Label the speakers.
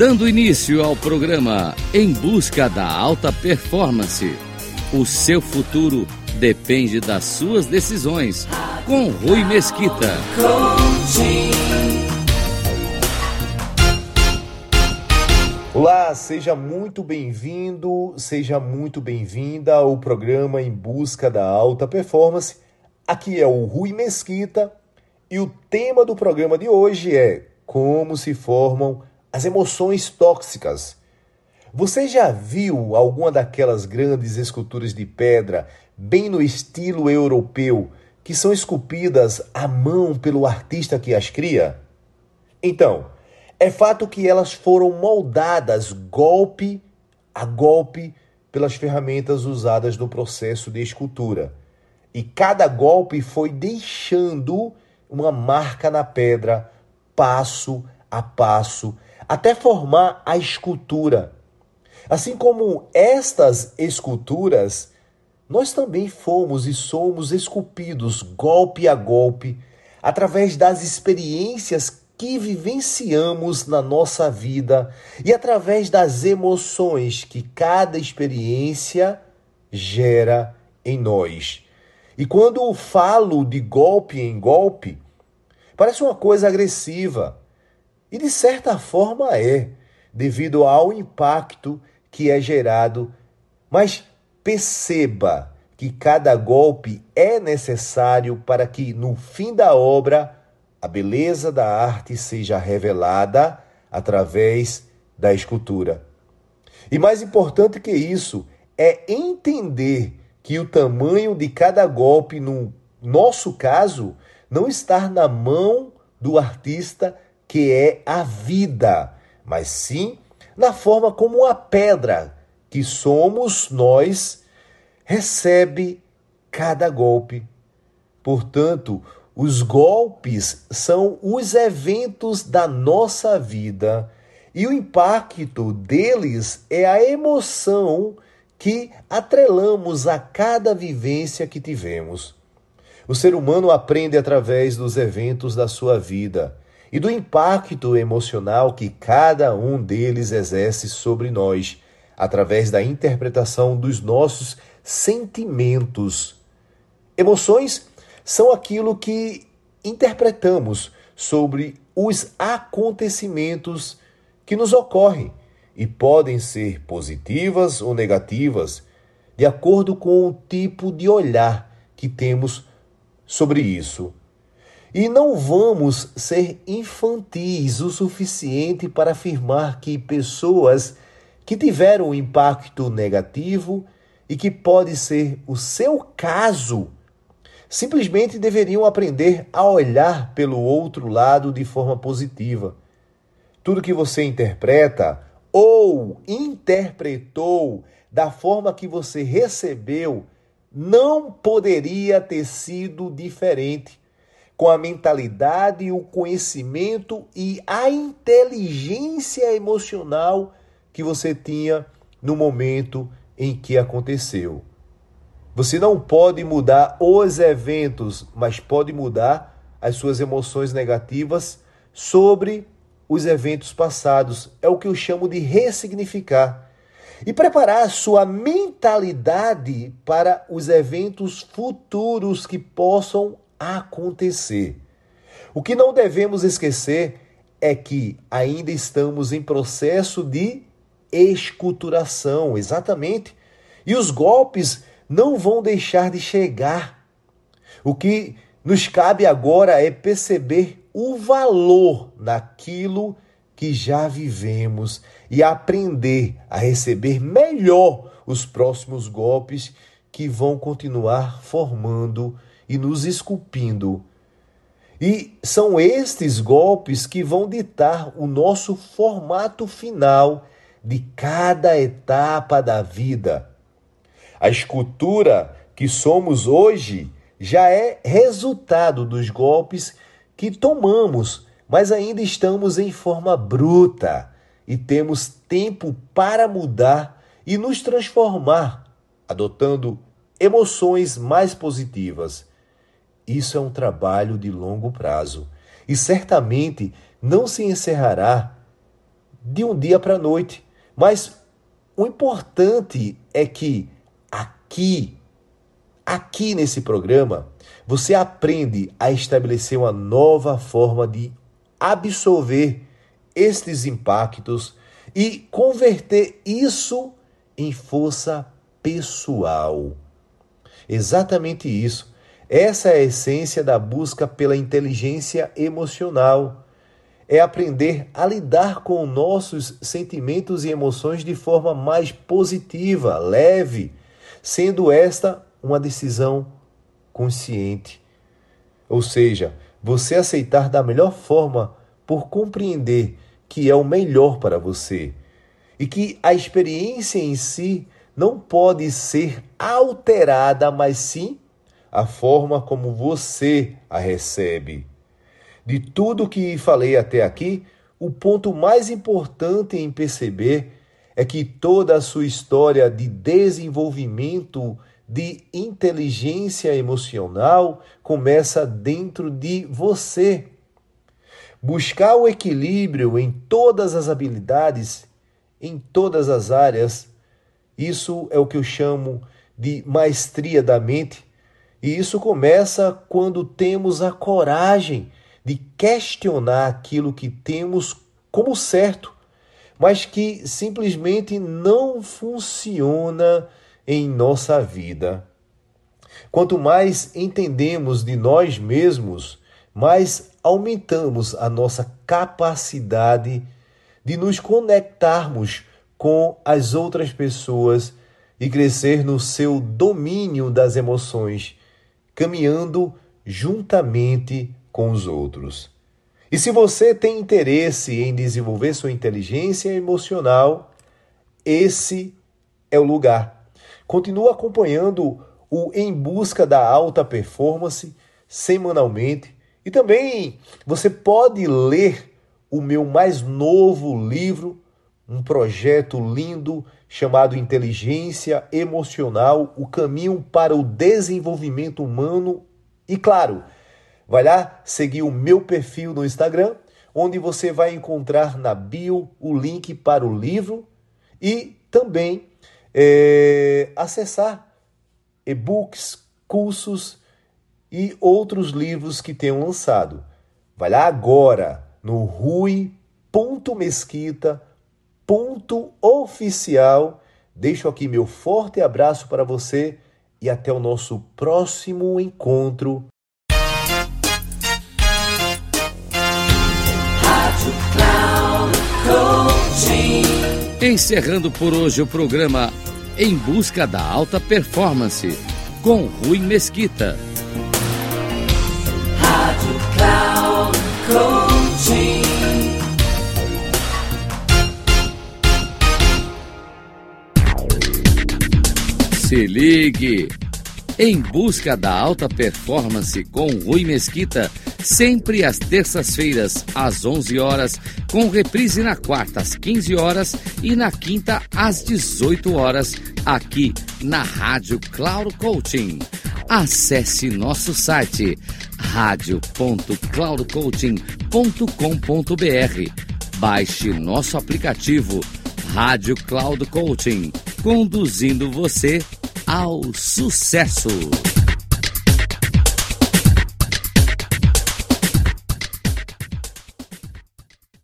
Speaker 1: Dando início ao programa Em Busca da Alta Performance. O seu futuro depende das suas decisões. Com Rui Mesquita.
Speaker 2: Olá, seja muito bem-vindo, seja muito bem-vinda ao programa Em Busca da Alta Performance. Aqui é o Rui Mesquita e o tema do programa de hoje é como se formam as emoções tóxicas. Você já viu alguma daquelas grandes esculturas de pedra, bem no estilo europeu, que são esculpidas à mão pelo artista que as cria? Então, é fato que elas foram moldadas golpe a golpe pelas ferramentas usadas no processo de escultura. E cada golpe foi deixando uma marca na pedra, passo a passo, até formar a escultura. Assim como estas esculturas, nós também fomos e somos esculpidos golpe a golpe através das experiências que vivenciamos na nossa vida e através das emoções que cada experiência gera em nós. E quando falo de golpe em golpe, parece uma coisa agressiva. E de certa forma é, devido ao impacto que é gerado. Mas perceba que cada golpe é necessário para que, no fim da obra, a beleza da arte seja revelada através da escultura. E mais importante que isso é entender que o tamanho de cada golpe, no nosso caso, não está na mão do artista, que é a vida, mas sim na forma como a pedra, que somos nós, recebe cada golpe. Portanto, os golpes são os eventos da nossa vida e o impacto deles é a emoção que atrelamos a cada vivência que tivemos. O ser humano aprende através dos eventos da sua vida e do impacto emocional que cada um deles exerce sobre nós, através da interpretação dos nossos sentimentos. Emoções são aquilo que interpretamos sobre os acontecimentos que nos ocorrem e podem ser positivas ou negativas, de acordo com o tipo de olhar que temos sobre isso. E não vamos ser infantis o suficiente para afirmar que pessoas que tiveram um impacto negativo e que pode ser o seu caso, simplesmente deveriam aprender a olhar pelo outro lado de forma positiva. Tudo que você interpreta ou interpretou da forma que você recebeu, não poderia ter sido diferente. Com a mentalidade, o conhecimento e a inteligência emocional que você tinha no momento em que aconteceu. Você não pode mudar os eventos, mas pode mudar as suas emoções negativas sobre os eventos passados. É o que eu chamo de ressignificar. E preparar a sua mentalidade para os eventos futuros que possam acontecer. O que não devemos esquecer é que ainda estamos em processo de esculturação, exatamente. E os golpes não vão deixar de chegar. O que nos cabe agora é perceber o valor naquilo que já vivemos e aprender a receber melhor os próximos golpes que vão continuar formando e nos esculpindo. E são estes golpes que vão ditar o nosso formato final de cada etapa da vida. A escultura que somos hoje já é resultado dos golpes que tomamos, mas ainda estamos em forma bruta e temos tempo para mudar e nos transformar, adotando emoções mais positivas. Isso é um trabalho de longo prazo e certamente não se encerrará de um dia para a noite. Mas o importante é que aqui, aqui nesse programa, você aprende a estabelecer uma nova forma de absorver estes impactos e converter isso em força pessoal. Exatamente isso. Essa é a essência da busca pela inteligência emocional. É aprender a lidar com nossos sentimentos e emoções de forma mais positiva, leve, sendo esta uma decisão consciente. Ou seja, você aceitar da melhor forma por compreender que é o melhor para você e que a experiência em si não pode ser alterada, mas sim a forma como você a recebe. De tudo que falei até aqui, o ponto mais importante em perceber é que toda a sua história de desenvolvimento de inteligência emocional começa dentro de você. Buscar o equilíbrio em todas as habilidades, em todas as áreas, isso é o que eu chamo de maestria da mente e isso começa quando temos a coragem de questionar aquilo que temos como certo, mas que simplesmente não funciona em nossa vida. Quanto mais entendemos de nós mesmos, mais aumentamos a nossa capacidade de nos conectarmos com as outras pessoas e crescer no seu domínio das emoções caminhando juntamente com os outros. E se você tem interesse em desenvolver sua inteligência emocional, esse é o lugar. Continue acompanhando o Em Busca da Alta Performance semanalmente e também você pode ler o meu mais novo livro, um projeto lindo chamado Inteligência Emocional: O Caminho para o Desenvolvimento Humano. E claro, vai lá seguir o meu perfil no Instagram, onde você vai encontrar na bio o link para o livro e também é, acessar e-books, cursos e outros livros que tenham lançado. Vai lá agora no rui.mesquita.com ponto oficial. Deixo aqui meu forte abraço para você e até o nosso próximo encontro.
Speaker 1: Encerrando por hoje o programa Em Busca da Alta Performance, com Rui Mesquita. Rádio Cloud Coaching. Se ligue! Em busca da alta performance com Rui Mesquita, sempre às terças-feiras, às 11 horas, com reprise na quarta às 15 horas e na quinta às 18 horas, aqui na Rádio Cloud Coaching. Acesse nosso site radio.cloudcoaching.com.br. Baixe nosso aplicativo Rádio Cloud Coaching, conduzindo você ao sucesso.